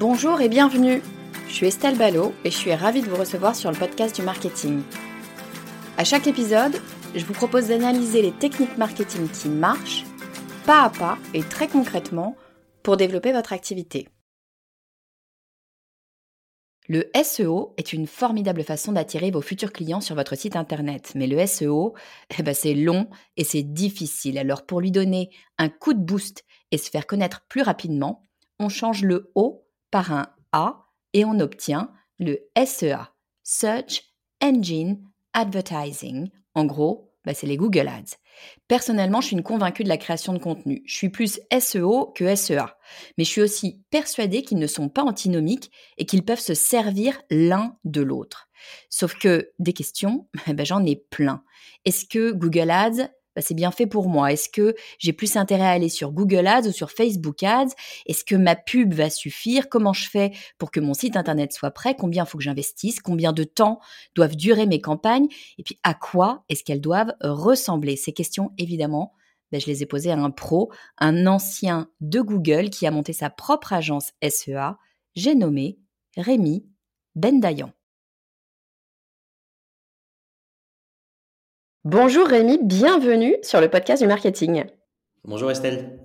Bonjour et bienvenue. Je suis Estelle Ballot et je suis ravie de vous recevoir sur le podcast du marketing. À chaque épisode, je vous propose d'analyser les techniques marketing qui marchent, pas à pas et très concrètement, pour développer votre activité. Le SEO est une formidable façon d'attirer vos futurs clients sur votre site internet. Mais le SEO, eh ben c'est long et c'est difficile. Alors pour lui donner un coup de boost et se faire connaître plus rapidement, on change le O par un A et on obtient le SEA, Search Engine Advertising. En gros, bah, c'est les Google Ads. Personnellement, je suis une convaincue de la création de contenu. Je suis plus SEO que SEA. Mais je suis aussi persuadée qu'ils ne sont pas antinomiques et qu'ils peuvent se servir l'un de l'autre. Sauf que des questions, bah, j'en ai plein. Est-ce que Google Ads bah, c'est bien fait pour moi. Est-ce que j'ai plus intérêt à aller sur Google Ads ou sur Facebook Ads? Est-ce que ma pub va suffire? Comment je fais pour que mon site internet soit prêt? Combien faut que j'investisse? Combien de temps doivent durer mes campagnes? Et puis à quoi est-ce qu'elles doivent ressembler? Ces questions, évidemment, bah, je les ai posées à un pro, un ancien de Google qui a monté sa propre agence SEA. J'ai nommé Rémi Bendayan. Bonjour Rémi, bienvenue sur le podcast du marketing. Bonjour Estelle.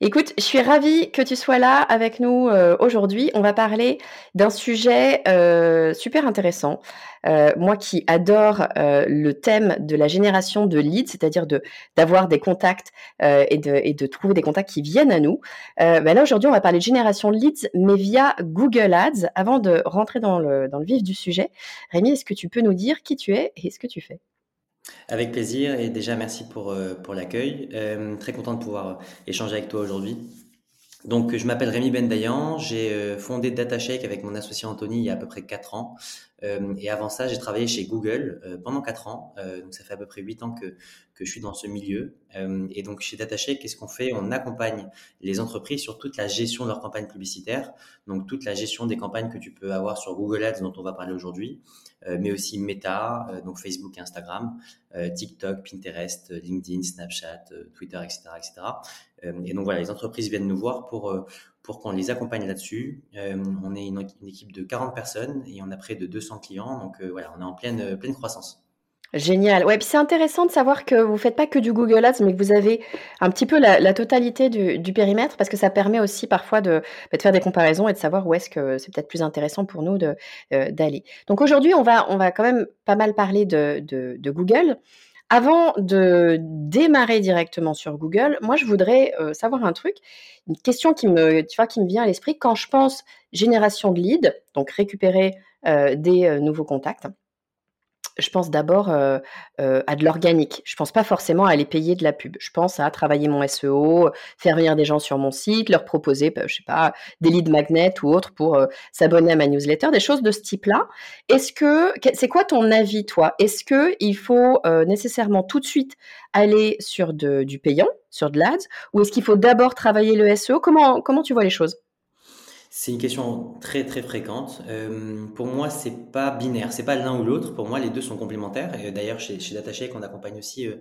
Écoute, je suis ravie que tu sois là avec nous euh, aujourd'hui. On va parler d'un sujet euh, super intéressant. Euh, moi qui adore le thème de la génération de leads, c'est-à-dire de d'avoir des contacts et de, et, de, trouver des contacts qui viennent à nous. Ben là aujourd'hui, on va parler de génération de leads, mais via Google Ads. Avant de rentrer dans le, dans le vif du sujet, Rémi, est-ce que tu peux nous dire qui tu es et ce que tu fais? Avec plaisir et déjà merci pour, euh, l'accueil. Euh, très content de pouvoir échanger avec toi aujourd'hui. Donc, je m'appelle Rémi Bendayan, j'ai euh, fondé DataShake avec mon associé Anthony il y a à peu près 4 ans. et avant ça, j'ai travaillé chez Google pendant 4 ans. donc, ça fait à peu près 8 ans que, que je suis dans ce milieu. et donc, chez DataShake, qu'est-ce qu'on fait? On accompagne les entreprises sur toute la gestion de leur campagne publicitaire, donc toute la gestion des campagnes que tu peux avoir sur Google Ads dont on va parler aujourd'hui, euh, mais aussi Meta, euh, donc Facebook et Instagram, euh, TikTok, Pinterest, LinkedIn, Snapchat, Twitter, etc., etc. et donc voilà, les entreprises viennent nous voir pour pour qu'on les accompagne là-dessus. on est une, équipe de 40 personnes et on a près de 200 clients, donc voilà, on est en pleine pleine croissance. Génial. Ouais, puis c'est intéressant de savoir que vous faites pas que du Google Ads, mais que vous avez un petit peu la, totalité du, périmètre, parce que ça permet aussi parfois de, bah, de faire des comparaisons et de savoir où est-ce que c'est peut-être plus intéressant pour nous euh, d'aller. Donc aujourd'hui, on va, on va quand même pas mal parler de, de, Google. Avant de démarrer directement sur Google, moi je voudrais euh, savoir un truc, une question qui me, vient à l'esprit. Quand je pense génération de leads, donc récupérer euh, des nouveaux contacts je pense d'abord euh, euh, à de l'organique. Je pense pas forcément à aller payer de la pub. Je pense à travailler mon SEO, faire venir des gens sur mon site, leur proposer, bah, je sais pas, des leads magnets ou autres pour euh, s'abonner à ma newsletter, des choses de ce type-là. Est-ce que c'est quoi ton avis, toi? Est-ce que il faut nécessairement tout de suite aller sur du payant, sur de l'ADS, ou est-ce qu'il faut d'abord travailler le SEO Comment comment tu vois les choses? C'est une question très très fréquente. Euh, pour moi, c'est pas binaire, c'est pas l'un ou l'autre. Pour moi, les deux sont complémentaires. Et d'ailleurs, chez, chez DataShake, on accompagne aussi euh,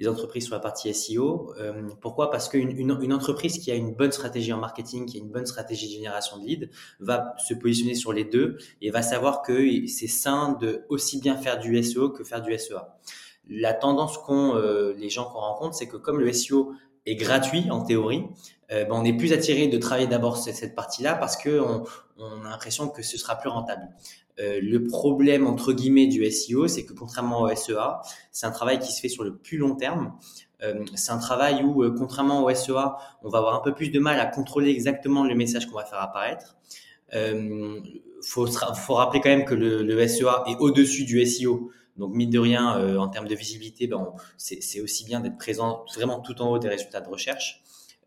les entreprises sur la partie SEO. pourquoi? Parce qu'une une, entreprise qui a une bonne stratégie en marketing, qui a une bonne stratégie de génération de leads, va se positionner sur les deux et va savoir que c'est sain de aussi bien faire du SEO que faire du SEA. La tendance qu'ont les gens qu'on rencontre, c'est que comme le SEO gratuit en théorie, euh, ben, on est plus attiré de travailler d'abord cette, partie-là parce que on, a l'impression que ce sera plus rentable. Euh, le problème entre guillemets du SEO, c'est que contrairement au SEA, c'est un travail qui se fait sur le plus long terme. Euh, c'est un travail où, contrairement au SEA, on va avoir un peu plus de mal à contrôler exactement le message qu'on va faire apparaître. Faut, faut rappeler quand même que le, le SEA est au-dessus du SEO. Donc, mine de rien, en termes de visibilité, ben, c'est aussi bien d'être présent vraiment tout en haut des résultats de recherche.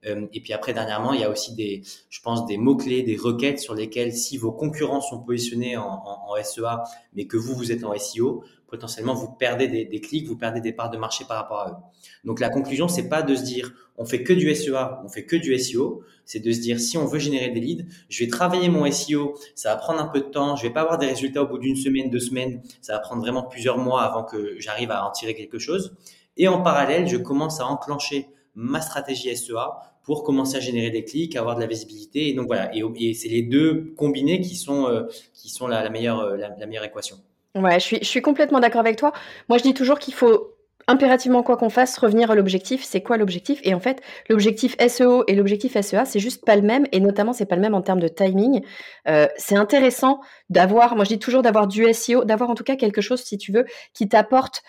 Euh, et puis après, dernièrement, il y a aussi des, je pense, des mots-clés, des requêtes sur lesquelles, si vos concurrents sont positionnés en, SEA, mais que vous, vous êtes en SEO, potentiellement, vous perdez des, des, clics, vous perdez des parts de marché par rapport à eux. Donc, la conclusion, c'est pas de se dire, on fait que du SEA, on fait que du SEO. C'est de se dire, si on veut générer des leads, je vais travailler mon SEO, ça va prendre un peu de temps, je vais pas avoir des résultats au bout d'une semaine, deux semaines, ça va prendre vraiment plusieurs mois avant que j'arrive à en tirer quelque chose. Et en parallèle, je commence à enclencher ma stratégie SEA pour commencer à générer des clics, avoir de la visibilité. Et donc voilà, et, c'est les deux combinés qui sont, euh, qui sont la, meilleure, euh, la, meilleure équation. Ouais, je suis, je suis complètement d'accord avec toi. Moi, je dis toujours qu'il faut impérativement, quoi qu'on fasse, revenir à l'objectif. C'est quoi l'objectif? Et en fait, l'objectif SEO et l'objectif SEA, c'est juste pas le même. Et notamment, c'est pas le même en termes de timing. Euh, c'est intéressant d'avoir, moi je dis toujours d'avoir du SEO, d'avoir en tout cas quelque chose, si tu veux, qui t'apporte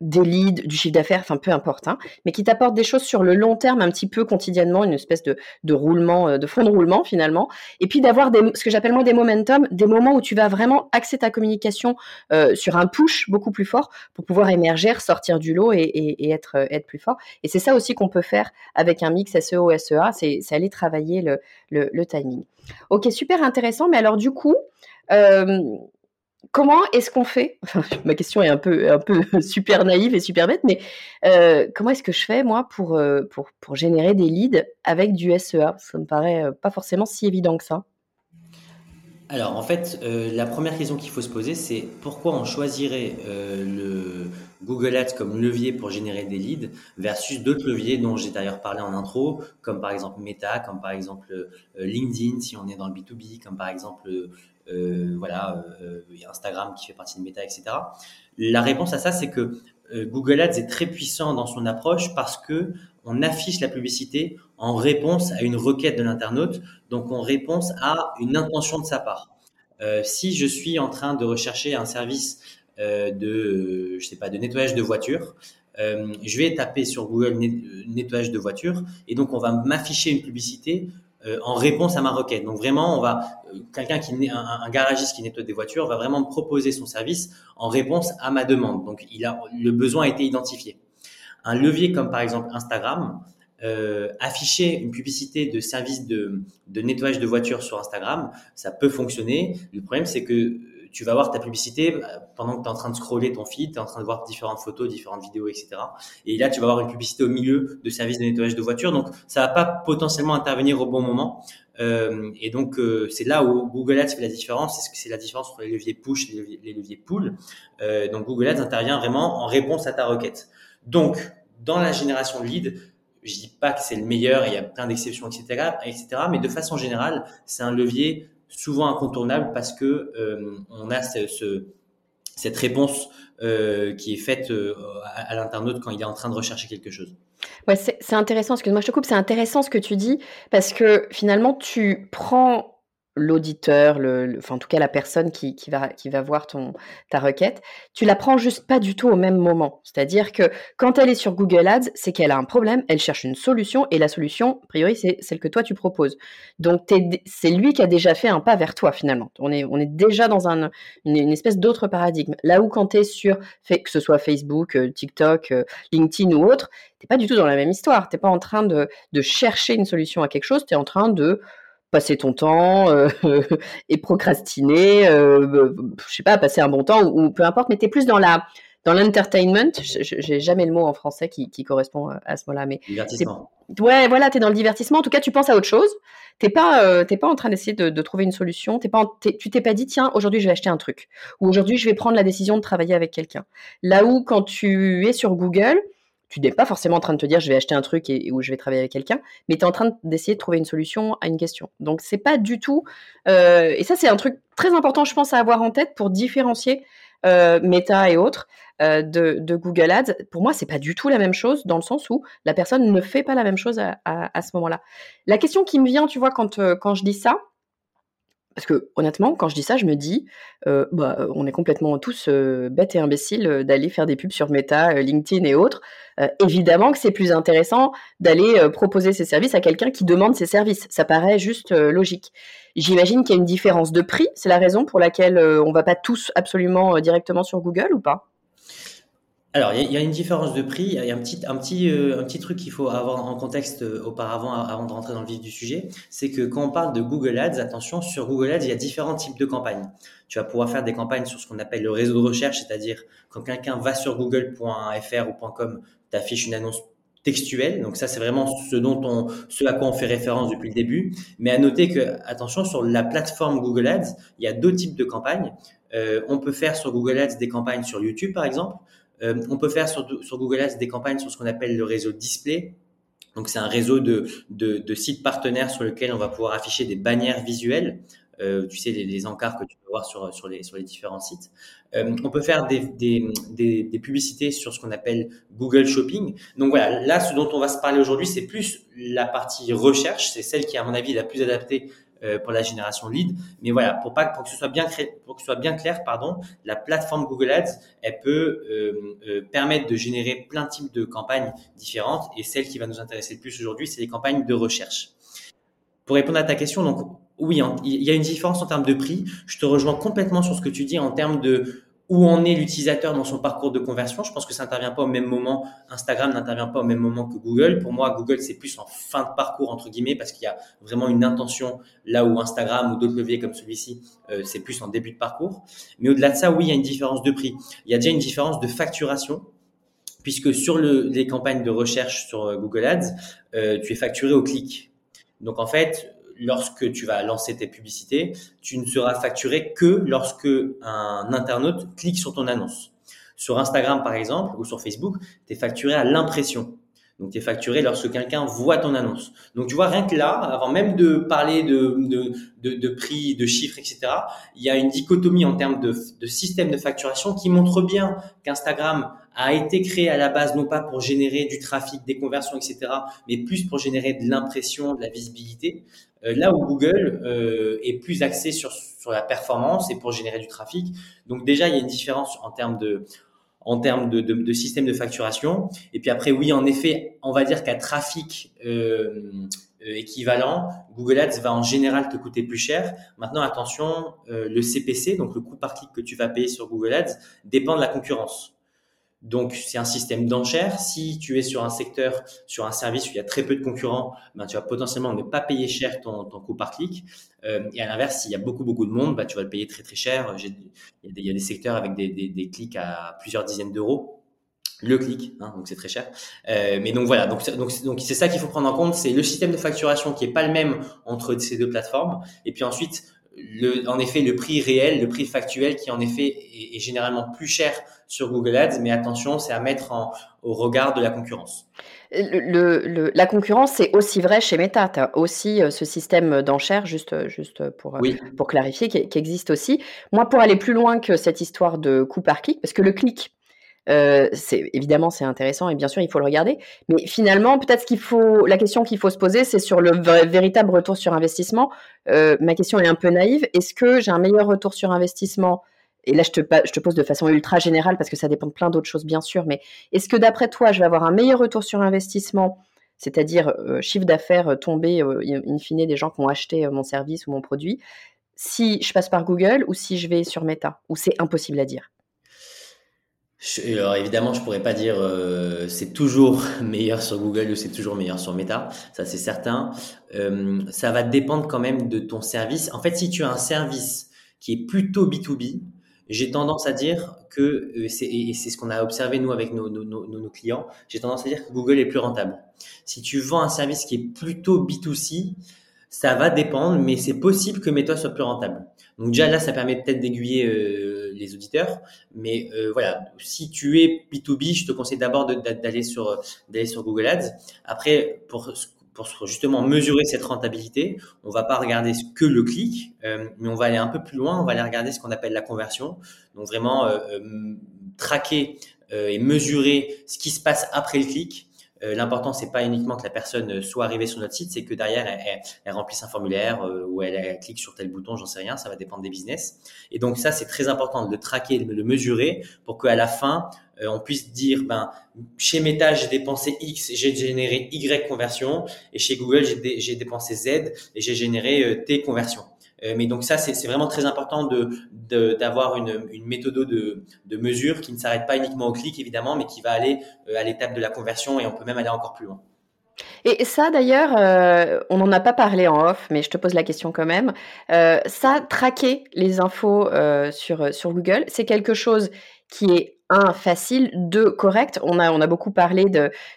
des leads, du chiffre d'affaires, enfin peu importe, hein, mais qui t'apporte des choses sur le long terme, un petit peu quotidiennement, une espèce de, de roulement, euh, de fond de roulement finalement, et puis d'avoir ce que j'appelle moi des momentum, des moments où tu vas vraiment axer ta communication euh, sur un push beaucoup plus fort pour pouvoir émerger, sortir du lot et, et, et être, être plus fort. Et c'est ça aussi qu'on peut faire avec un mix SEO-SEA, c'est aller travailler le, le, le timing. Ok, super intéressant, mais alors du coup, euh, comment est-ce qu'on fait? Ma question est un peu, super naïve et super bête, mais euh, comment est-ce que je fais, moi, pour, euh, générer des leads avec du SEA Ça me paraît pas forcément si évident que ça. Alors, en fait, la première question qu'il faut se poser, c'est pourquoi on choisirait le Google Ads comme levier pour générer des leads versus d'autres leviers dont j'ai d'ailleurs parlé en intro, comme par exemple Meta, comme par exemple LinkedIn si on est dans le B2B, comme par exemple euh, voilà, euh, a Instagram qui fait partie de Meta, etc. La réponse à ça, c'est que euh, Google Ads est très puissant dans son approche parce que on affiche la publicité en réponse à une requête de l'internaute, donc en réponse à une intention de sa part. Euh, si je suis en train de rechercher un service euh, de, je sais pas, de nettoyage de voiture, euh, je vais taper sur Google nettoyage de voiture et donc on va m'afficher une publicité euh, en réponse à ma requête. Donc vraiment, on va euh, quelqu'un qui un, un garagiste qui nettoie des voitures va vraiment me proposer son service en réponse à ma demande. Donc il a le besoin a été identifié. Un levier comme par exemple Instagram, euh, afficher une publicité de service de, de nettoyage de voitures sur Instagram, ça peut fonctionner. Le problème, c'est que tu vas voir ta publicité euh, pendant que tu es en train de scroller ton feed, tu es en train de voir différentes photos, différentes vidéos, etc. Et là, tu vas avoir une publicité au milieu de services de nettoyage de voiture. Donc, ça va pas potentiellement intervenir au bon moment. Euh, et donc, euh, c'est là où Google Ads fait la différence. C'est ce c'est la différence entre les leviers push et les leviers, pull. Euh, donc, Google Ads intervient vraiment en réponse à ta requête. Donc, dans la génération de leads, je dis pas que c'est le meilleur, il y a plein d'exceptions, etc., etc., mais de façon générale, c'est un levier souvent incontournable parce que euh, on a ce, cette réponse euh, qui est faite euh, à, l'internaute quand il est en train de rechercher quelque chose. Ouais, c'est intéressant, excuse-moi, je te coupe, c'est intéressant ce que tu dis parce que finalement tu prends l'auditeur, enfin en tout cas la personne qui, va, qui va voir ton, ta requête, tu la prends juste pas du tout au même moment. C'est-à-dire que quand elle est sur Google Ads, c'est qu'elle a un problème, elle cherche une solution et la solution, a priori, c'est celle que toi tu proposes. Donc c'est lui qui a déjà fait un pas vers toi finalement. On est, on est déjà dans un, une, espèce d'autre paradigme. Là où quand tu es sur, que ce soit Facebook, euh, TikTok, euh, LinkedIn ou autre, t'es pas du tout dans la même histoire. T'es pas en train de, de chercher une solution à quelque chose, tu es en train de passer ton temps euh, et procrastiner, euh, je sais pas, passer un bon temps ou, peu importe, mais tu es plus dans la dans l'entertainment, j'ai jamais le mot en français qui, qui correspond à ce mot-là, mais divertissement. Ouais, voilà, tu es dans le divertissement. En tout cas, tu penses à autre chose. T'es pas, euh, pas en train d'essayer de, de, trouver une solution. T'es pas, tu t'es pas dit tiens, aujourd'hui je vais acheter un truc ou aujourd'hui je vais prendre la décision de travailler avec quelqu'un. Là où quand tu es sur Google, tu n'es pas forcément en train de te dire je vais acheter un truc et, ou je vais travailler avec quelqu'un, mais tu es en train d'essayer de trouver une solution à une question. Donc c'est pas du tout. Euh, et ça c'est un truc très important, je pense, à avoir en tête pour différencier euh, Meta et autres euh, de, Google Ads. Pour moi, c'est pas du tout la même chose dans le sens où la personne ne fait pas la même chose à, à ce moment-là. La question qui me vient, tu vois, quand, quand je dis ça, parce que honnêtement, quand je dis ça, je me dis, euh, bah, on est complètement tous euh, bêtes et imbéciles euh, d'aller faire des pubs sur Meta, LinkedIn et autres. évidemment que c'est plus intéressant d'aller proposer ses services à quelqu'un qui demande ses services. Ça paraît juste logique. J'imagine qu'il y a une différence de prix. C'est la raison pour laquelle on va pas tous absolument directement sur Google ou pas? Alors, il y, a une différence de prix. Il y a un petit, un petit, euh, un petit truc qu'il faut avoir en contexte euh, auparavant, avant de rentrer dans le vif du sujet. C'est que quand on parle de Google Ads, attention, sur Google Ads, il y a différents types de campagnes. Tu vas pouvoir faire des campagnes sur ce qu'on appelle le réseau de recherche, c'est-à-dire quand quelqu'un va sur google.fr ou .com, t'affiches une annonce textuelle. Donc ça, c'est vraiment ce dont on, à quoi on fait référence depuis le début. Mais à noter que, attention, sur la plateforme Google Ads, il y a deux types de campagnes. Euh, on peut faire sur Google Ads des campagnes sur YouTube, par exemple. Euh, on peut faire sur, Google Ads des campagnes sur ce qu'on appelle le réseau display. Donc c'est un réseau de, sites partenaires sur lequel on va pouvoir afficher des bannières visuelles. Euh, tu sais, les, encarts que tu peux voir sur, les, différents sites. Euh, on peut faire des, des, publicités sur ce qu'on appelle Google Shopping. Donc voilà, là, ce dont on va se parler aujourd'hui, c'est plus la partie recherche. C'est celle qui, à mon avis, est la plus adaptée pour la génération lead. Mais voilà, pour pas pour que ce soit bien pour que ce soit bien clair, pardon, la plateforme Google Ads, elle peut euh, euh, permettre de générer plein de types de campagnes différentes. Et celle qui va nous intéresser le plus aujourd'hui, c'est les campagnes de recherche. Pour répondre à ta question, donc oui, il y a une différence en termes de prix. Je te rejoins complètement sur ce que tu dis en termes de où en est l'utilisateur dans son parcours de conversion. Je pense que ça n'intervient pas au même moment. Instagram n'intervient pas au même moment que Google. Pour moi, Google, c'est plus en fin de parcours, entre guillemets, parce qu'il y a vraiment une intention là où Instagram ou d'autres leviers comme celui-ci, euh, c'est plus en début de parcours. Mais au-delà de ça, oui, il y a une différence de prix. Il y a déjà une différence de facturation puisque sur le, les campagnes de recherche sur euh, Google Ads, euh, tu es facturé au clic. Donc en fait, lorsque tu vas lancer tes publicités, tu ne seras facturé que lorsque un internaute clique sur ton annonce. Sur Instagram, par exemple, ou sur Facebook, tu es facturé à l'impression. Donc, tu es facturé lorsque quelqu'un voit ton annonce. Donc, tu vois, rien que là, avant même de parler de, prix, de chiffres, etc., il y a une dichotomie en termes de, de système de facturation qui montre bien qu'Instagram a été créé à la base non pas pour générer du trafic, des conversions, etc., mais plus pour générer de l'impression, de la visibilité. Euh, là où Google euh, est plus axé sur, sur la performance et pour générer du trafic. Donc déjà, il y a une différence en termes de, en termes de, de, système de facturation. Et puis après, oui, en effet, on va dire qu'à trafic euh, équivalent, Google Ads va en général te coûter plus cher. Maintenant, attention, le CPC, donc le coût par clic que tu vas payer sur Google Ads, dépend de la concurrence. Donc, c'est un système d'enchères. Si tu es sur un secteur, sur un service où il y a très peu de concurrents, ben, tu vas potentiellement ne pas payer cher ton, ton coût par clic. Euh, et à l'inverse, s'il y a beaucoup, beaucoup de monde, ben, tu vas le payer très, très cher. Il y, a des, y a des secteurs avec des, des, des clics à plusieurs dizaines d'euros. Le clic, hein, donc c'est très cher. Euh, mais donc voilà, donc donc donc c'est ça qu'il faut prendre en compte, c'est le système de facturation qui est pas le même entre ces deux plateformes. Et puis ensuite, le, en effet, le prix réel, le prix factuel qui en effet est, est généralement plus cher sur Google Ads, mais attention, c'est à mettre en, au regard de la concurrence. Le, le, la concurrence, c'est aussi vrai chez Meta. Tu as aussi euh, ce système d'enchères, juste, juste pour, euh, pour clarifier, qui, qui, existe aussi. Moi, pour aller plus loin que cette histoire de coût par clic, parce que le clic, euh, c'est évidemment c'est intéressant et bien sûr il faut le regarder, mais finalement peut-être qu'il faut, la question qu'il faut se poser, c'est sur le véritable retour sur investissement. Euh, ma question est un peu naïve. Est-ce que j'ai un meilleur retour sur investissement? Et là, je te, pose de façon ultra générale parce que ça dépend de plein d'autres choses, bien sûr, mais est-ce que d'après toi, je vais avoir un meilleur retour sur investissement, c'est-à-dire euh, chiffre d'affaires tombé, in fine, des gens qui ont acheté mon service ou mon produit, si je passe par Google ou si je vais sur Meta, ou c'est impossible à dire? Alors évidemment, je pourrais pas dire euh, c'est toujours meilleur sur Google ou c'est toujours meilleur sur Meta, ça c'est certain. Euh, ça va dépendre quand même de ton service. En fait, si tu as un service qui est plutôt B2B, j'ai tendance à dire que, euh, et c'est ce qu'on a observé nous avec nos, clients, j'ai tendance à dire que Google est plus rentable. Si tu vends un service qui est plutôt B2C, Ça va dépendre, mais c'est possible que Meta soit plus rentable. Donc déjà là, ça permet peut-être d'aiguiller les auditeurs, mais euh, voilà, si tu es B2B, je te conseille d'abord d'aller sur d'aller sur Google Ads. Après, pour pour justement mesurer cette rentabilité, on va pas regarder que le clic, euh, mais on va aller un peu plus loin, on va aller regarder ce qu'on appelle la conversion. Donc vraiment euh, euh, traquer et mesurer ce qui se passe après le clic. L'important, c'est pas uniquement que la personne soit arrivée sur notre site, c'est que derrière, elle, remplisse un formulaire ou elle, clique sur tel bouton, j'en sais rien, ça va dépendre des business. Et donc ça, c'est très important de le traquer, de le mesurer pour qu'à la fin, euh, on puisse dire, ben, chez Meta, j'ai dépensé X, j'ai généré Y conversion, et chez Google, j'ai dépensé Z et j'ai généré euh, T conversion. Euh, mais donc ça, c'est vraiment très important de d'avoir une, une méthode de, de mesure qui ne s'arrête pas uniquement au clic, évidemment, mais qui va aller à l'étape de la conversion et on peut même aller encore plus loin. Et ça, d'ailleurs, on n'en a pas parlé en off, mais je te pose la question quand même. ça, traquer les infos sur, sur Google, c'est quelque chose qui est un facile, deux correct. On a beaucoup parlé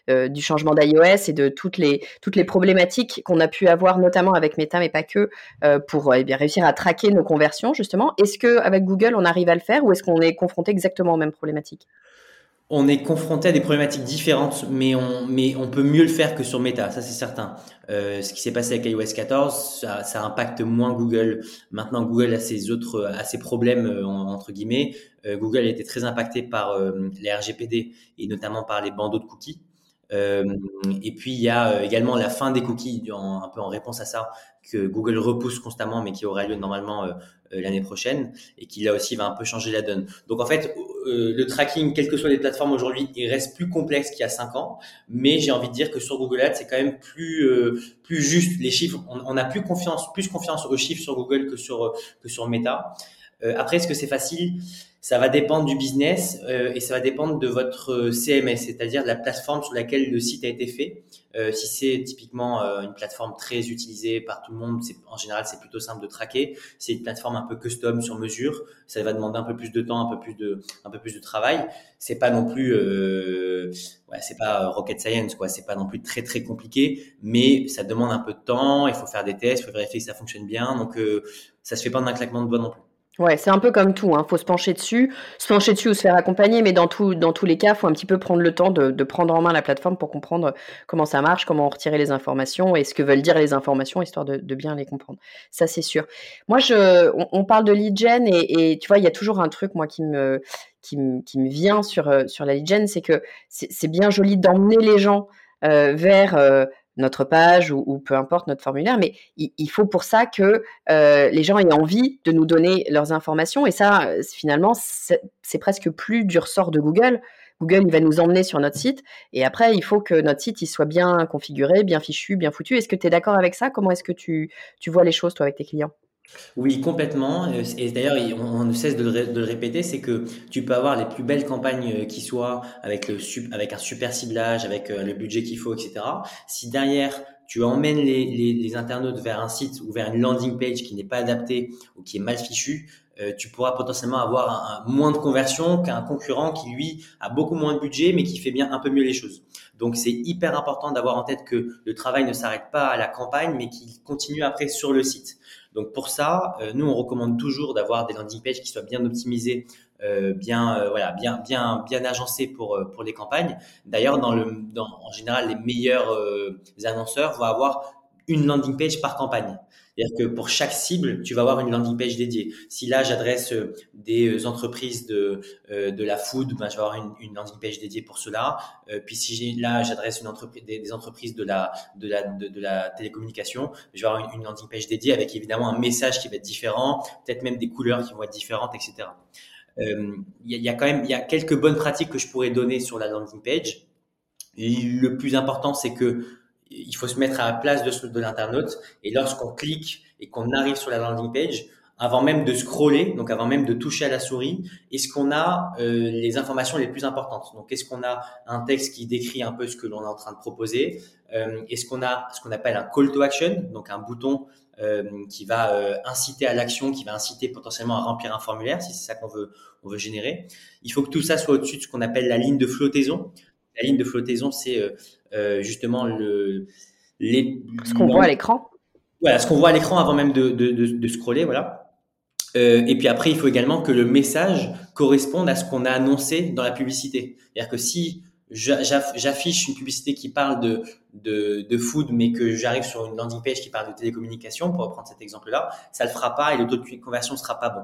euh, du changement d'iOS et de toutes les toutes les problématiques qu'on a pu avoir notamment avec Meta mais pas que euh, pour eh bien réussir à traquer nos conversions justement. Est-ce que avec Google on arrive à le faire ou est-ce qu'on est confronté exactement aux mêmes problématiques? On est confronté à des problématiques différentes, mais on, peut mieux le faire que sur Meta, ça c'est certain. Euh, ce qui s'est passé avec iOS 14, ça, ça, impacte moins Google. Maintenant, Google a ses autres, a ses problèmes euh, entre guillemets. Euh, Google a été très impacté par les RGPD et notamment par les bandeaux de cookies. Euh, et puis il y a également la fin des cookies, un peu en réponse à ça, que Google repousse constamment, mais qui aura lieu normalement l'année prochaine, et qui là aussi va un peu changer la donne. Donc en fait, le tracking, quelles que soient les plateformes aujourd'hui, il reste plus complexe qu'il y a cinq ans, mais j'ai envie de dire que sur Google Ads, c'est quand même plus plus juste. Les chiffres, on, on, a plus confiance, plus confiance aux chiffres sur Google que sur que sur Meta. Après, est-ce que c'est facile? Ça va dépendre du business euh, et ça va dépendre de votre euh, CMS, c'est-à-dire de la plateforme sur laquelle le site a été fait. Euh, si c'est typiquement euh, une plateforme très utilisée par tout le monde, en général c'est plutôt simple de traquer. C'est une plateforme un peu custom sur mesure, ça va demander un peu plus de temps, un peu plus de, un peu plus de travail. C'est pas non plus, euh, ouais, c'est pas rocket science quoi, c'est pas non plus très très compliqué, mais ça demande un peu de temps. Il faut faire des tests, il faut vérifier que ça fonctionne bien. Donc ça se fait pas en un claquement de doigts non plus. Ouais, c'est un peu comme tout, hein. Faut se pencher dessus, se pencher dessus ou se faire accompagner, mais dans tout, dans tous les cas, faut un petit peu prendre le temps de, de prendre en main la plateforme pour comprendre comment ça marche, comment retirer les informations et ce que veulent dire les informations, histoire de, bien les comprendre. Ça, c'est sûr. Moi, je, on, parle de lead gen et, et tu vois, il y a toujours un truc moi qui me, qui me, qui me vient sur euh, sur la lead gen, c'est que c'est bien joli d'emmener les gens euh, vers euh, notre page ou, peu importe notre formulaire, mais il, faut pour ça que euh, les gens aient envie de nous donner leurs informations. Et ça, euh, finalement, c'est presque plus du ressort de Google. Google, il va nous emmener sur notre site. Et après, il faut que notre site il soit bien configuré, bien fichu, bien foutu. Est-ce que tu es d'accord avec ça? Comment est-ce que tu, tu vois les choses, toi, avec tes clients? Oui, complètement. Et d'ailleurs, on ne cesse de le, répéter, c'est que tu peux avoir les plus belles campagnes euh, qui soient avec, le, avec un super ciblage, avec euh, le budget qu'il faut, etc. Si derrière, tu emmènes les, les, internautes vers un site ou vers une landing page qui n'est pas adaptée ou qui est mal fichue, tu pourras potentiellement avoir un, moins de conversion qu'un concurrent qui, lui, a beaucoup moins de budget, mais qui fait bien un peu mieux les choses. Donc, c'est hyper important d'avoir en tête que le travail ne s'arrête pas à la campagne, mais qu'il continue après sur le site. Donc pour ça, euh, nous on recommande toujours d'avoir des landing pages qui soient bien optimisées, euh, bien euh, voilà, bien bien bien agencées pour pour les campagnes. D'ailleurs, dans le dans, en général, les meilleurs annonceurs vont avoir une landing page par campagne. C'est-à-dire que pour chaque cible, tu vas avoir une landing page dédiée. Si là, j'adresse euh, des euh, entreprises de, euh, de la food, ben, je vais avoir une, landing page dédiée pour cela. puis si là, j'adresse des, entreprises de la, de, la, de, la télécommunication, je vais avoir une, landing page dédiée avec évidemment un message qui va être différent, peut-être même des couleurs qui vont être différentes, etc. Il y, y, a quand même y a quelques bonnes pratiques que je pourrais donner sur la landing page. le plus important, c'est que il faut se mettre à la place de, l'internaute. Et lorsqu'on clique et qu'on arrive sur la landing page, avant même de scroller, donc avant même de toucher à la souris, est-ce qu'on a euh, les informations les plus importantes? Donc, est-ce qu'on a un texte qui décrit un peu ce que l'on est en train de proposer? Euh, Est-ce qu'on a ce qu'on appelle un call to action, donc un bouton euh, qui va euh, inciter à l'action, qui va inciter potentiellement à remplir un formulaire, si c'est ça qu'on veut, on veut générer Il faut que tout ça soit au-dessus de ce qu'on appelle la ligne de flottaison. La ligne de flottaison, c'est euh, euh, justement le, les, ce qu'on voit à l'écran. Voilà, ce qu'on voit à l'écran avant même de, de, de, scroller, voilà. Euh, et puis après, il faut également que le message corresponde à ce qu'on a annoncé dans la publicité. C'est-à-dire que si j'affiche une publicité qui parle de, de, de food, mais que j'arrive sur une landing page qui parle de télécommunication, pour reprendre cet exemple-là, ça le fera pas et le taux de conversion sera pas bon.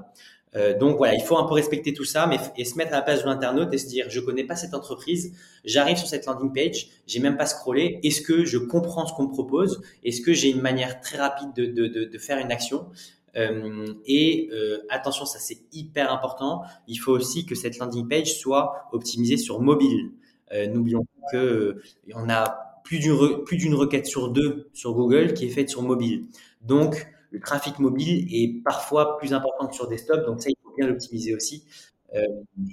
Euh, donc voilà, il faut un peu respecter tout ça, mais et se mettre à la place de l'internaute et se dire, je connais pas cette entreprise, j'arrive sur cette landing page, j'ai même pas scrollé, est-ce que je comprends ce qu'on me propose, est-ce que j'ai une manière très rapide de, de, de, de faire une action? Euh, et euh, attention, ça c'est hyper important. Il faut aussi que cette landing page soit optimisée sur mobile. Euh, n'oublions pas que euh, on a plus d'une plus d'une requête sur deux sur Google qui est faite sur mobile. Donc le trafic mobile est parfois plus important que sur desktop, donc ça il faut bien l'optimiser aussi. Euh,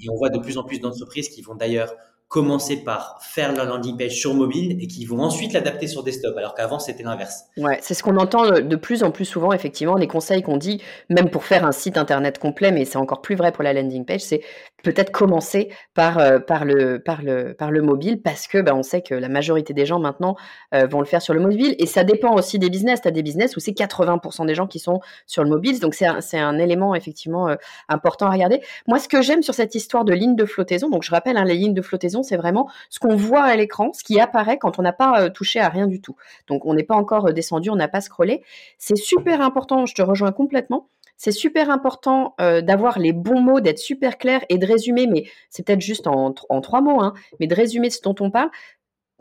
et on voit de plus en plus d'entreprises qui vont d'ailleurs commencer par faire leur landing page sur mobile et qui vont ensuite l'adapter sur desktop, alors qu'avant c'était l'inverse. Ouais, c'est ce qu'on entend de plus en plus souvent, effectivement, les conseils qu'on dit, même pour faire un site internet complet, mais c'est encore plus vrai pour la landing page, c'est peut-être commencer par, euh, par, le, mobile, parce que ben, on sait que la majorité des gens maintenant euh, vont le faire sur le mobile, et ça dépend aussi des business. Tu as des business où c'est 80% des gens qui sont sur le mobile, donc c'est un, élément effectivement euh, important à regarder. Moi, ce que j'aime sur cette histoire de ligne de flottaison, donc je rappelle, hein, les lignes de flottaison, c'est vraiment ce qu'on voit à l'écran, ce qui apparaît quand on n'a pas touché à rien du tout. Donc on n'est pas encore descendu, on n'a pas scrollé. C'est super important, je te rejoins complètement. C'est super important euh, d'avoir les bons mots, d'être super clair et de résumer, mais c'est peut-être juste en, trois mots, hein, mais de résumer ce dont on parle,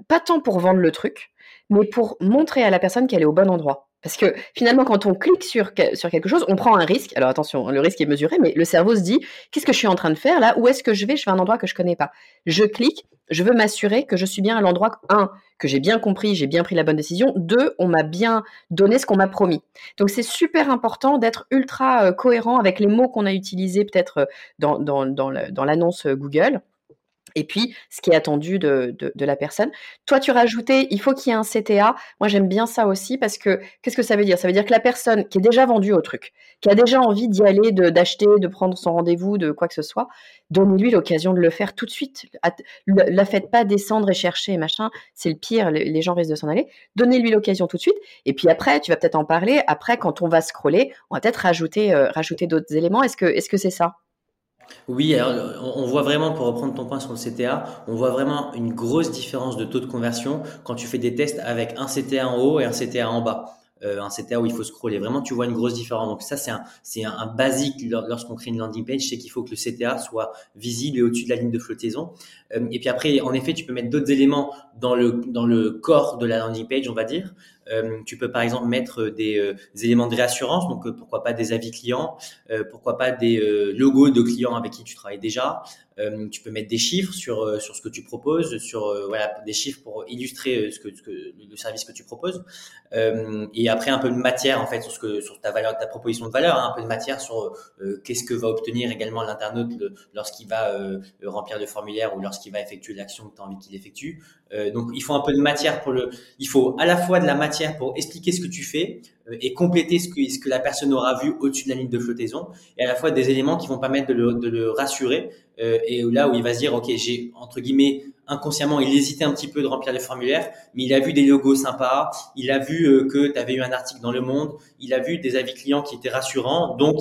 pas tant pour vendre le truc, mais pour montrer à la personne qu'elle est au bon endroit. Parce que finalement, quand on clique sur, quelque chose, on prend un risque. Alors attention, le risque est mesuré, mais le cerveau se dit, qu'est-ce que je suis en train de faire là? Où est-ce que je vais? Je vais à un endroit que je connais pas. Je clique, je veux m'assurer que je suis bien à l'endroit, un, que j'ai bien compris, j'ai bien pris la bonne décision. Deux, on m'a bien donné ce qu'on m'a promis. Donc c'est super important d'être ultra euh, cohérent avec les mots qu'on a utilisés peut-être euh, dans, l'annonce Google et puis ce qui est attendu de, de, la personne. Toi, tu rajoutais, il faut qu'il y ait un CTA. Moi, j'aime bien ça aussi parce que qu'est-ce que ça veut dire? Ça veut dire que la personne qui est déjà vendue au truc, qui a déjà envie d'y aller, d'acheter, de, prendre son rendez-vous, de quoi que ce soit, donnez-lui l'occasion de le faire tout de suite. La faites pas descendre et chercher, machin. C'est le pire, les gens risquent de s'en aller. Donnez-lui l'occasion tout de suite. Et puis après, tu vas peut-être en parler. Après, quand on va scroller, on va peut-être rajouter, euh, rajouter d'autres éléments. Est-ce que est-ce que c'est ça? Oui, on voit vraiment, pour reprendre ton point sur le CTA, on voit vraiment une grosse différence de taux de conversion quand tu fais des tests avec un CTA en haut et un CTA en bas. Euh, un CTA où il faut scroller. Vraiment, tu vois une grosse différence. Donc ça, c'est un, c'est un, basique lorsqu'on crée une landing page, c'est qu'il faut que le CTA soit visible et au-dessus de la ligne de flottaison. Euh, et puis après, en effet, tu peux mettre d'autres éléments dans le dans le corps de la landing page, on va dire. Euh, tu peux par exemple mettre des, euh, des éléments de réassurance, donc euh, pourquoi pas des avis clients, pourquoi pas des logos de clients avec qui tu travailles déjà. Tu peux mettre des chiffres sur sur ce que tu proposes, sur voilà des chiffres pour illustrer le service que tu proposes. et après un peu de matière en fait sur ce que sur ta valeur, ta proposition de valeur, hein, un peu de matière sur qu'est-ce que va obtenir également l'internaute lorsqu'il va remplir le formulaire ou lorsqu'il va effectuer l'action que tu as envie qu'il effectue. donc il faut un peu de matière pour le, il faut à la fois de la matière pour expliquer ce que tu fais euh, et compléter ce que, ce que la personne aura vu au-dessus de la ligne de flottaison et à la fois des éléments qui vont permettre de le, de le rassurer euh, et là où il va se dire ok j'ai entre guillemets inconsciemment il hésitait un petit peu de remplir les formulaires mais il a vu des logos sympas il a vu euh, que tu avais eu un article dans le monde il a vu des avis clients qui étaient rassurants donc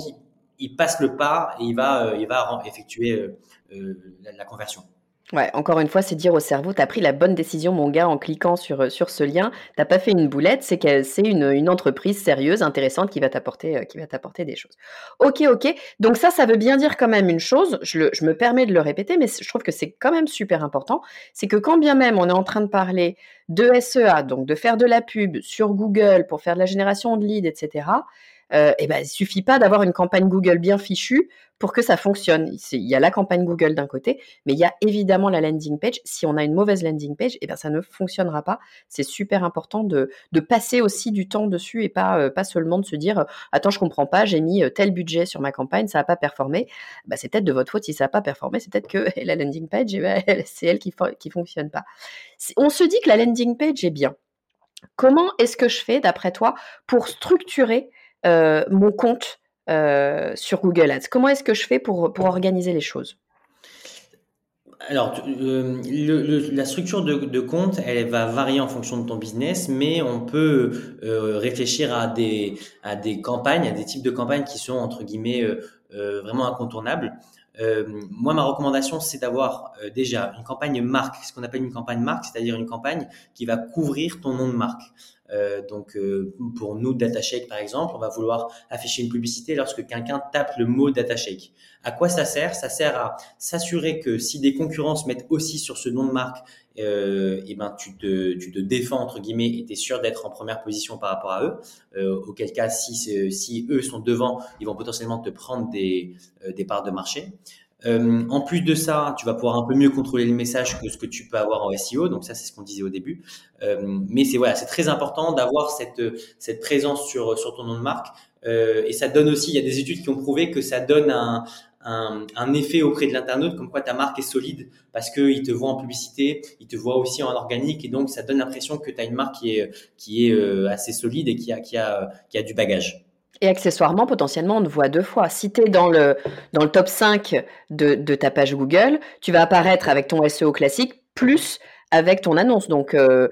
il, passe le pas et il va il va effectuer la conversion Ouais, encore une fois, c'est dire au cerveau, tu as pris la bonne décision, mon gars, en cliquant sur, euh, ce lien. T'as pas fait une boulette, c'est que c'est une, une entreprise sérieuse, intéressante, qui va t'apporter, euh, qui va t'apporter des choses. Ok, ok. Donc ça, ça veut bien dire quand même une chose. Je, je me permets de le répéter, mais je trouve que c'est quand même super important. C'est que quand bien même on est en train de parler de SEA, donc de faire de la pub sur Google pour faire de la génération de leads, etc. Euh, eh ben, il suffit pas d'avoir une campagne Google bien fichue pour que ça fonctionne. Il y a la campagne Google d'un côté, mais il y a évidemment la landing page. Si on a une mauvaise landing page, eh ben, ça ne fonctionnera pas. C'est super important de, de, passer aussi du temps dessus et pas, euh, pas seulement de se dire Attends, je comprends pas, j'ai mis euh, tel budget sur ma campagne, ça n'a pas performé. Bah, c'est peut-être de votre faute si ça n'a pas performé, c'est peut-être que la landing page, eh ben, c'est elle qui ne fonctionne pas. On se dit que la landing page est bien. Comment est-ce que je fais, d'après toi, pour structurer mon compte euh, sur Google Ads Comment est-ce que je fais pour, pour organiser les choses? Alors, le, la structure de, de, compte, elle va varier en fonction de ton business, mais on peut réfléchir à des, à des campagnes, à des types de campagnes qui sont entre guillemets vraiment incontournables. Euh, moi, ma recommandation, c'est d'avoir euh, déjà une campagne marque, ce qu'on appelle une campagne marque, c'est-à-dire une campagne qui va couvrir ton nom de marque. Euh, donc, pour nous, DataShake, par exemple, on va vouloir afficher une publicité lorsque quelqu'un tape le mot DataShake. À quoi ça sert? Ça sert à s'assurer que si des concurrents mettent aussi sur ce nom de marque, euh, et ben tu te, tu te défends entre guillemets et tu es sûr d'être en première position par rapport à eux. Euh, auquel cas, si, si eux sont devant, ils vont potentiellement te prendre des, euh, des parts de marché. Euh, en plus de ça, tu vas pouvoir un peu mieux contrôler le message que ce que tu peux avoir en SEO. Donc ça, c'est ce qu'on disait au début. Euh, mais c'est voilà, c'est très important d'avoir cette cette présence sur sur ton nom de marque. Euh, et ça donne aussi, il y a des études qui ont prouvé que ça donne un un, effet auprès de l'internaute comme quoi ta marque est solide parce qu'il te voit en publicité, il te voit aussi en organique et donc ça donne l'impression que tu as une marque qui est qui est euh, assez solide et qui a qui a qui a du bagage. Et accessoirement, potentiellement, on te voit deux fois. Si tu es dans le, dans le top 5 de, de, ta page Google, tu vas apparaître avec ton SEO classique plus avec ton annonce. Donc, euh,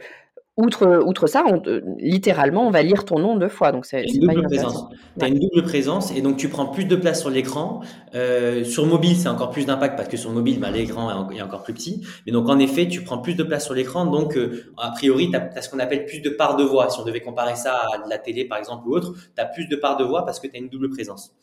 outre, outre ça, on, littéralement, on va lire ton nom deux fois. Donc, c'est une double présence. Tu as une double présence et donc tu prends plus de place sur l'écran. Euh, sur mobile, c'est encore plus d'impact parce que sur mobile, bah, l'écran est encore plus petit. Mais donc, en effet, tu prends plus de place sur l'écran. Donc, euh, a priori, tu as, ce qu'on appelle plus de part de voix. Si on devait comparer ça à la télé, par exemple, ou autre, tu as plus de part de voix parce que tu as une double présence.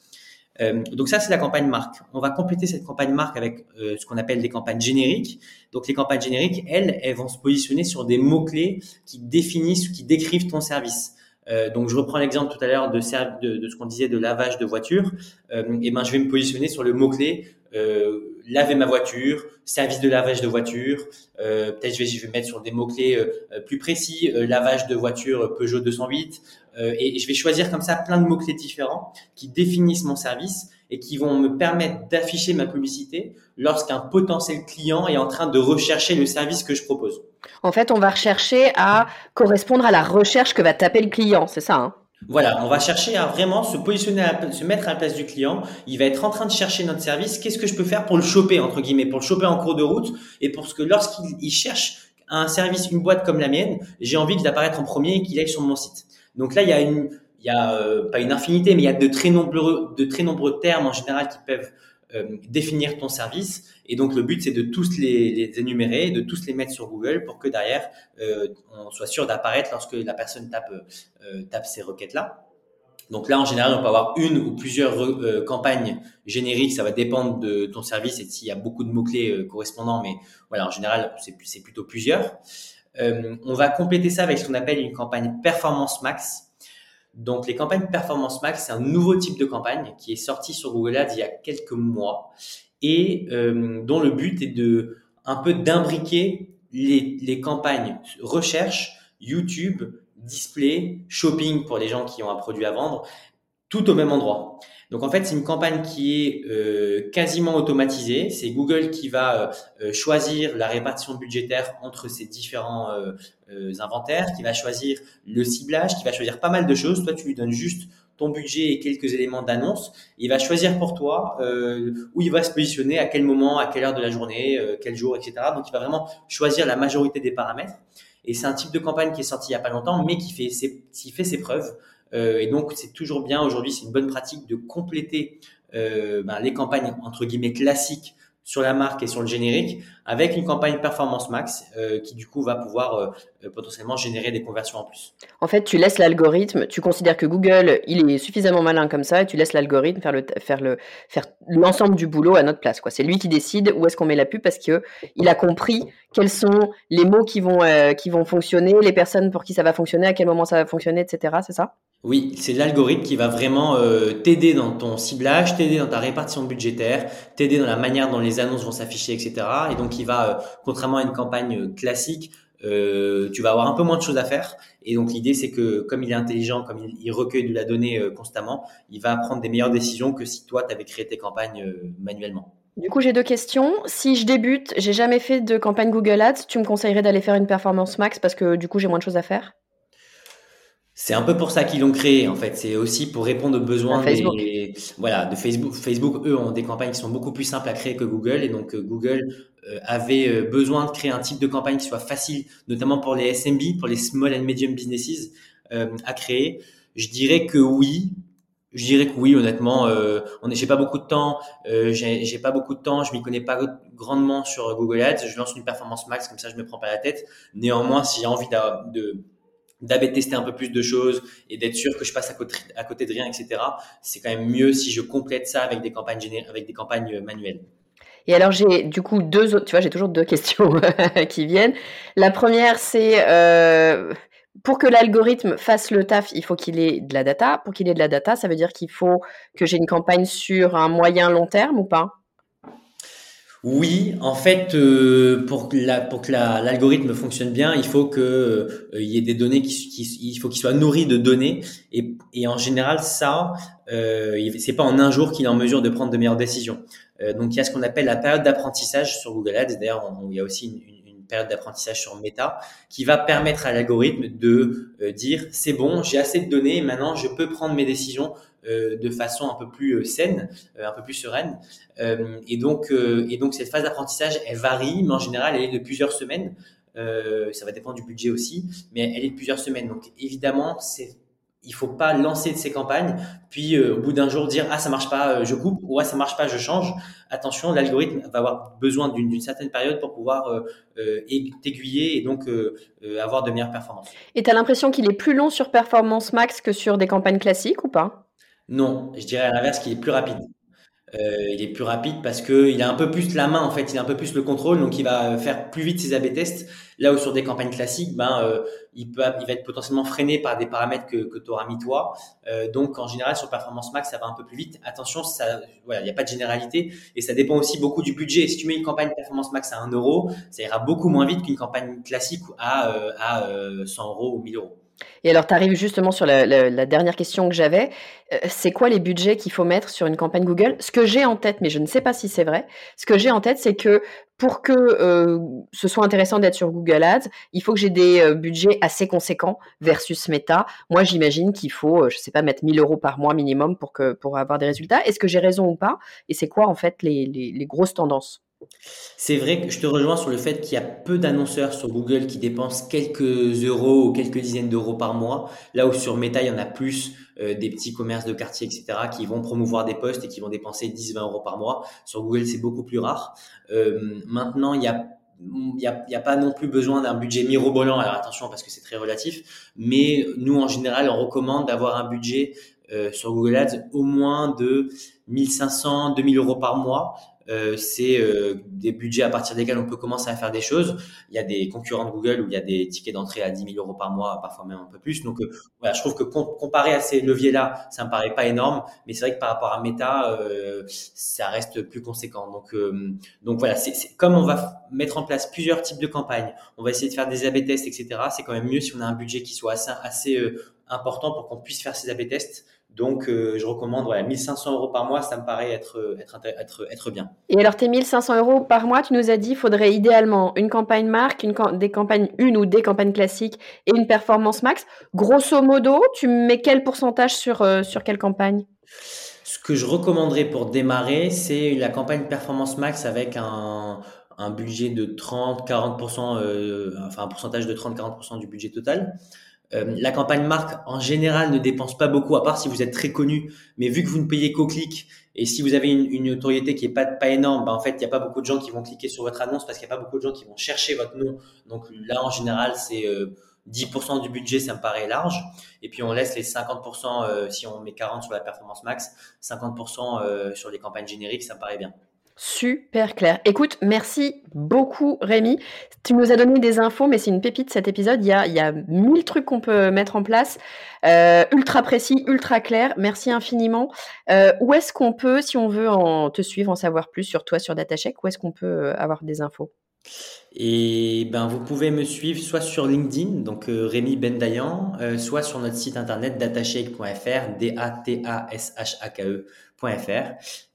Euh, donc ça, c'est la campagne marque. On va compléter cette campagne marque avec euh, ce qu'on appelle des campagnes génériques. Donc les campagnes génériques, elles, elles vont se positionner sur des mots-clés qui définissent ou qui décrivent ton service. Euh, donc je reprends l'exemple tout à l'heure de, ce qu'on disait de lavage de voiture. Euh, et ben je vais me positionner sur le mot-clé euh, laver ma voiture, service de lavage de voiture. Euh, Peut-être je vais, je vais mettre sur des mots-clés plus précis, lavage de voiture Peugeot 208. Euh, et, et, je vais choisir comme ça plein de mots-clés différents qui définissent mon service et qui vont me permettre d'afficher ma publicité lorsqu'un potentiel client est en train de rechercher le service que je propose. En fait, on va rechercher à correspondre à la recherche que va taper le client, c'est ça hein? Voilà, on va chercher à vraiment se positionner, se mettre à la place du client. Il va être en train de chercher notre service. Qu'est-ce que je peux faire pour le choper entre guillemets, pour le choper en cours de route? Et pour ce que lorsqu'il cherche un service, une boîte comme la mienne, j'ai envie qu'il apparaisse en premier et qu'il aille sur mon site. Donc là, il y a une, il y a euh, pas une infinité, mais il y a de très nombreux, de très nombreux termes en général qui peuvent euh, définir ton service. Et donc le but, c'est de tous les, les, énumérer, de tous les mettre sur Google pour que derrière, euh, on soit sûr d'apparaître lorsque la personne tape, euh, tape ces requêtes-là. Donc là, en général, on peut avoir une ou plusieurs euh, campagnes génériques. Ça va dépendre de ton service et s'il y a beaucoup de mots-clés correspondants. Mais voilà, en général, c'est plutôt plusieurs. on va compléter ça avec ce qu'on appelle une campagne Performance Max. Donc, les campagnes Performance Max, c'est un nouveau type de campagne qui est sorti sur Google Ads il y a quelques mois et euh, dont le but est de un peu d'imbriquer les, les campagnes recherche, YouTube, display, shopping pour les gens qui ont un produit à vendre, tout au même endroit. Donc en fait, c'est une campagne qui est euh, quasiment automatisée. C'est Google qui va euh, choisir la répartition budgétaire entre ces différents euh, euh, inventaires, qui va choisir le ciblage, qui va choisir pas mal de choses. Toi, tu lui donnes juste ton budget et quelques éléments d'annonce. Il va choisir pour toi euh, où il va se positionner, à quel moment, à quelle heure de la journée, quel jour, etc. Donc il va vraiment choisir la majorité des paramètres. Et c'est un type de campagne qui est sorti il y a pas longtemps, mais qui fait ses, qui fait ses preuves. Euh, et donc, c'est toujours bien aujourd'hui, c'est une bonne pratique de compléter euh, ben, les campagnes entre guillemets classiques sur la marque et sur le générique avec une campagne performance max euh, qui du coup va pouvoir potentiellement générer des conversions en plus. En fait, tu laisses l'algorithme, tu considères que Google, il est suffisamment malin comme ça et tu laisses l'algorithme faire le faire le faire l'ensemble du boulot à notre place. C'est lui qui décide où est-ce qu'on met la pub parce que il a compris quels sont les mots qui vont fonctionner, les personnes pour qui ça va fonctionner, à quel moment ça va fonctionner, etc. C'est ça? Oui, c'est l'algorithme qui va vraiment euh, t'aider dans ton ciblage, t'aider dans ta répartition budgétaire, t'aider dans la manière dont les annonces vont s'afficher, etc. Et donc, il va, euh, contrairement à une campagne euh, classique, tu vas avoir un peu moins de choses à faire. Et donc, l'idée, c'est que comme il est intelligent, comme il, il recueille de la donnée constamment, il va prendre des meilleures décisions que si toi, tu avais créé tes campagnes manuellement. Du coup, j'ai deux questions. Si je débute, j'ai jamais fait de campagne Google Ads, tu me conseillerais d'aller faire une performance max parce que du coup, j'ai moins de choses à faire? C'est un peu pour ça qu'ils l'ont créé en fait. C'est aussi pour répondre aux besoins des voilà de Facebook. Facebook, eux, ont des campagnes qui sont beaucoup plus simples à créer que Google et donc euh, Google euh, avait euh, besoin de créer un type de campagne qui soit facile, notamment pour les SMB, pour les small and medium businesses, à créer. Je dirais que oui. Je dirais que oui, honnêtement. Euh, on j'ai pas beaucoup de temps. Euh, j'ai pas beaucoup de temps. Je m'y connais pas grandement sur Google Ads. Je lance une performance max comme ça, je me prends pas la tête. Néanmoins, si j'ai envie de d'ab tester un peu plus de choses et d'être sûr que je passe à côté, à côté de rien, etc. C'est quand même mieux si je complète ça avec des campagnes avec des campagnes euh, manuelles. Et alors j'ai du coup deux autres, tu vois, j'ai toujours deux questions qui viennent. La première, c'est euh, pour que l'algorithme fasse le taf, il faut qu'il ait de la data. Pour qu'il ait de la data, ça veut dire qu'il faut que j'ai une campagne sur un moyen long terme ou pas? Oui, en fait, euh, pour que la, pour que l'algorithme fonctionne bien, il faut que euh, il y ait des données qui, qui il faut qu'il soit nourri de données et, et en général ça, euh, c'est pas en un jour qu'il est en mesure de prendre de meilleures décisions. Euh, donc il y a ce qu'on appelle la période d'apprentissage sur Google Ads. D'ailleurs, il y a aussi une, une période d'apprentissage sur Meta qui va permettre à l'algorithme de dire c'est bon, j'ai assez de données, maintenant je peux prendre mes décisions euh, de façon un peu plus euh, saine, euh, un peu plus sereine. et donc, et donc cette phase d'apprentissage, elle varie, mais en général, elle est de plusieurs semaines. ça va dépendre du budget aussi, mais elle est de plusieurs semaines. Donc évidemment, c'est il faut pas lancer de ces campagnes, puis au bout d'un jour dire ah ça marche pas, je coupe, ou ah ça marche pas, je change. Attention, l'algorithme va avoir besoin d'une certaine période pour pouvoir t'aiguiller et donc avoir de meilleures performances. Et tu as l'impression qu'il est plus long sur Performance Max que sur des campagnes classiques ou pas? Non, je dirais à l'inverse qu'il est plus rapide. Euh, il est plus rapide parce que il a un peu plus la main en fait, il a un peu plus le contrôle, donc il va faire plus vite ses A/B tests. Là où sur des campagnes classiques, ben euh, il peut, va être potentiellement freiné par des paramètres que, que tu auras mis toi. Euh, donc en général sur Performance Max, ça va un peu plus vite. Attention, ça, il n'y a pas de généralité et ça dépend aussi beaucoup du budget. Si tu mets une campagne Performance Max à 1 euro, ça ira beaucoup moins vite qu'une campagne classique à à 100 euros ou 1000 euros. Et alors, tu arrives justement sur la, dernière question que j'avais. Euh, c'est quoi les budgets qu'il faut mettre sur une campagne Google? Ce que j'ai en tête, mais je ne sais pas si c'est vrai, ce que j'ai en tête, c'est que pour que euh, ce soit intéressant d'être sur Google Ads, il faut que j'ai des euh, budgets assez conséquents versus Meta. Moi, j'imagine qu'il faut, je ne sais pas, mettre 1000 euros par mois minimum pour, que, pour avoir des résultats. Est-ce que j'ai raison ou pas? Et c'est quoi, en fait, les grosses tendances? C'est vrai que je te rejoins sur le fait qu'il y a peu d'annonceurs sur Google qui dépensent quelques euros ou quelques dizaines d'euros par mois, là où sur Meta, il y en a plus euh, des petits commerces de quartier, etc., qui vont promouvoir des posts et qui vont dépenser 10-20 euros par mois. Sur Google, c'est beaucoup plus rare. Euh, maintenant, il n'y a, pas non plus besoin d'un budget mirobolant, alors attention parce que c'est très relatif, mais nous en général on recommande d'avoir un budget euh, sur Google Ads au moins de 1500, 2000 euros par mois euh, c'est euh, des budgets à partir desquels on peut commencer à faire des choses. Il y a des concurrents de Google où il y a des tickets d'entrée à 10 000 euros par mois, parfois même un peu plus. Donc euh, voilà, je trouve que comparé à ces leviers-là, ça me paraît pas énorme, mais c'est vrai que par rapport à Meta, ça reste plus conséquent. Donc donc voilà, c'est comme on va mettre en place plusieurs types de campagnes, on va essayer de faire des A/B tests, etc. C'est quand même mieux si on a un budget qui soit assez, assez important pour qu'on puisse faire ces A/B tests donc, euh, je recommande voilà, 1500 euros par mois, ça me paraît être, être, être, être bien. Et alors, tes 1500 euros par mois, tu nous as dit, il faudrait idéalement une campagne marque, une, des campagnes, une ou des campagnes classiques et une performance max. Grosso modo, tu mets quel pourcentage sur, euh, sur quelle campagne? Ce que je recommanderais pour démarrer, c'est la campagne performance max avec un, un budget de 30-40%, euh, enfin un pourcentage de 30-40% du budget total. Euh, la campagne marque, en général, ne dépense pas beaucoup, à part si vous êtes très connu. Mais vu que vous ne payez qu'au clic, et si vous avez une, notoriété qui est pas, pas énorme, bah en fait, il n'y a pas beaucoup de gens qui vont cliquer sur votre annonce parce qu'il n'y a pas beaucoup de gens qui vont chercher votre nom. Donc là, en général, c'est euh, 10% du budget, ça me paraît large. Et puis on laisse les 50%, euh, si on met 40 sur la performance max, 50% euh, sur les campagnes génériques, ça me paraît bien. Super clair. Écoute, merci beaucoup Rémi. Tu nous as donné des infos, mais c'est une pépite cet épisode. Il y a, y a mille trucs qu'on peut mettre en place. Euh, ultra précis, ultra clair. Merci infiniment. Euh, où est-ce qu'on peut, si on veut en te suivre, en savoir plus sur toi, sur DataCheck, où est-ce qu'on peut euh, avoir des infos? Et ben, vous pouvez me suivre soit sur LinkedIn, donc euh, Rémi Bendayan, euh, soit sur notre site internet datashake.fr, D-A-T-A-S-H-A-K-E.fr.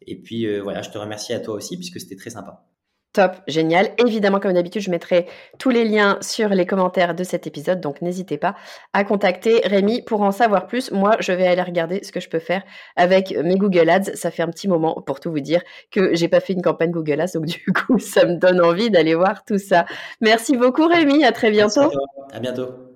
Et puis euh, voilà, je te remercie à toi aussi puisque c'était très sympa. Top, génial. Évidemment, comme d'habitude, je mettrai tous les liens sur les commentaires de cet épisode, donc n'hésitez pas à contacter Rémi pour en savoir plus. Moi, je vais aller regarder ce que je peux faire avec mes Google Ads. Ça fait un petit moment, pour tout vous dire, que j'ai pas fait une campagne Google Ads, donc du coup, ça me donne envie d'aller voir tout ça. Merci beaucoup, Rémi. À très bientôt. À bientôt.